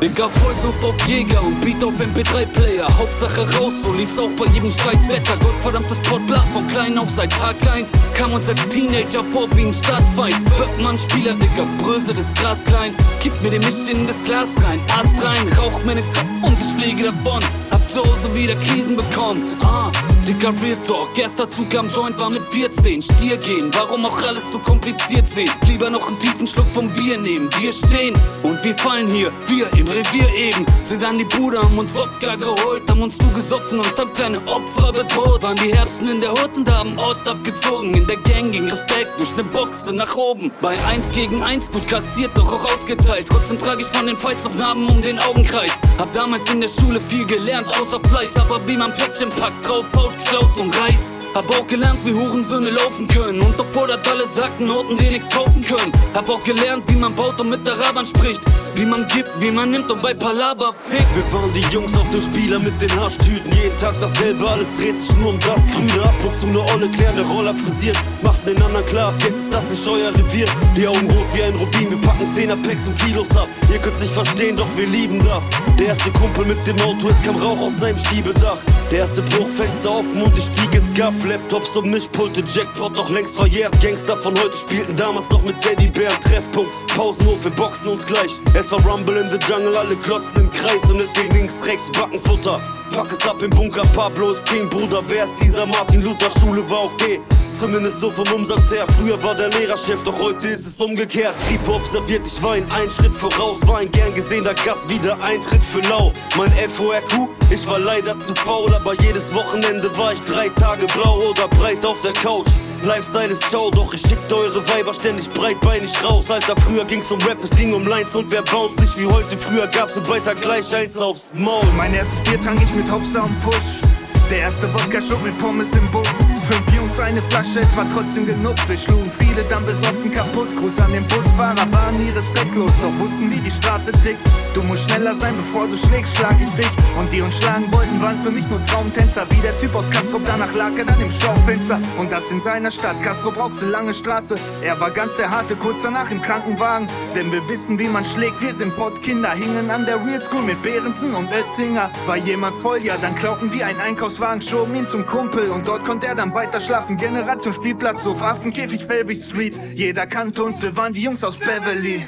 Digga, Vollwurf auf Jäger und Beat auf MP3-Player. Hauptsache raus, so lief's auch bei jedem scheiß Wetter. Gottverdammtes Portblach von klein auf seit Tag 1. Kam uns als Teenager vor wie ein Staatsfeind. Böckmann, Spieler, Digga, Bröse, das Glas klein. Kippt mir den Misch in das Glas rein. Ast rein, raucht den Kopf und ich fliege davon. Hab Hause wieder Krisen bekommen. Ah, Dicker Real Talk. Erster Zug am Joint war mit 14. Stier gehen, warum auch alles so kompliziert sehen. Lieber noch einen tiefen Schluck vom Bier nehmen. Wir stehen und wir fallen hier. Wir im Revier eben. Sind an die Bude, haben uns Wodka geholt. Haben uns zugesoffen und haben kleine Opfer bedroht. Waren die Herbsten in der Hut und haben Ort abgezogen. In der Gang ging Respekt durch ne Boxe nach oben. Bei 1 gegen 1 gut kassiert, doch auch ausgeteilt. Trotzdem trage ich von den Fights noch Narben um den Augenkreis. Hab damals in der Schule viel gelernt, außer Fleiß. Aber wie man Päckchen packt, drauf haut, klaut und reißt. Hab auch gelernt, wie Hurensöhne laufen können. Und obwohl das alle sagten, Noten die nichts kaufen können. Hab auch gelernt, wie man baut und mit Arabern spricht. Wie man gibt, wie man nimmt und bei Palaber fickt. Wir waren die Jungs auf dem Spieler mit den Harschtüten. Jeden Tag dasselbe, alles dreht sich nur um das Grüne. Zu ne olle klärende Roller frisiert. Macht den anderen klar, jetzt ist das nicht euer Revier. Die Augen rot wie ein Rubin, wir packen 10er Packs und Kilos ab. Ihr könnt's nicht verstehen, doch wir lieben das. Der erste Kumpel mit dem Auto, es kam Rauch aus seinem Schiebedach. Der erste Bruch, Fenster offen und ich stieg ins Gaff. Laptops und Mischpulte, Jackpot doch längst verjährt. Gangster von heute spielten damals noch mit Teddybären. Treffpunkt, Pausenhof, wir boxen uns gleich. Es war Rumble in the Jungle, alle klotzen im Kreis und es ging links, rechts, Backenfutter. Pack es ab im Bunker, Pablo ist King, Bruder. Wer ist dieser Martin Luther? Schule war okay. Zumindest so vom Umsatz her. Früher war der Lehrerchef, doch heute ist es umgekehrt. Kripo observiert, ich war ein Schritt voraus. War ein gern gesehener Gast, wieder Eintritt für lau. Mein FORQ, ich war leider zu faul, aber jedes Wochenende war ich drei Tage blau oder breit auf der Couch. Lifestyle ist ciao, doch ich schickte eure Weiber ständig breitbeinig raus. Alter, früher ging's um Rap, es ging um Lines und wer bounce nicht wie heute. Früher gab's nur weiter gleich eins aufs Maul. Mein erstes Bier trank ich mit Hopsa und Push. Der erste Wodka-Schluck mit Pommes im Bus. Fünf Jungs, eine Flasche, es war trotzdem genug. Wir schlugen viele dann besoffen kaputt. Gruß an den Busfahrer, waren nie respektlos, doch wussten, wie die Straße tickt. Du musst schneller sein, bevor du schlägst, schlag ich dich. Und die uns schlagen wollten, waren für mich nur Traumtänzer. Wie der Typ aus Castro, danach lag er dann im Schaufenster. Und das in seiner Stadt. Castro brauchte lange Straße. Er war ganz der Harte, kurz danach im Krankenwagen. Denn wir wissen, wie man schlägt. Wir sind Pottkinder, hingen an der Real School mit Behrensen und Oettinger. War jemand voll, ja, dann klauten wir einen Einkaufswagen, schoben ihn zum Kumpel. Und dort konnte er dann weiter schlafen. Generation Spielplatz, so Affenkäfig, Velvich Street. Jeder kannte uns, wir waren die Jungs aus Beverly.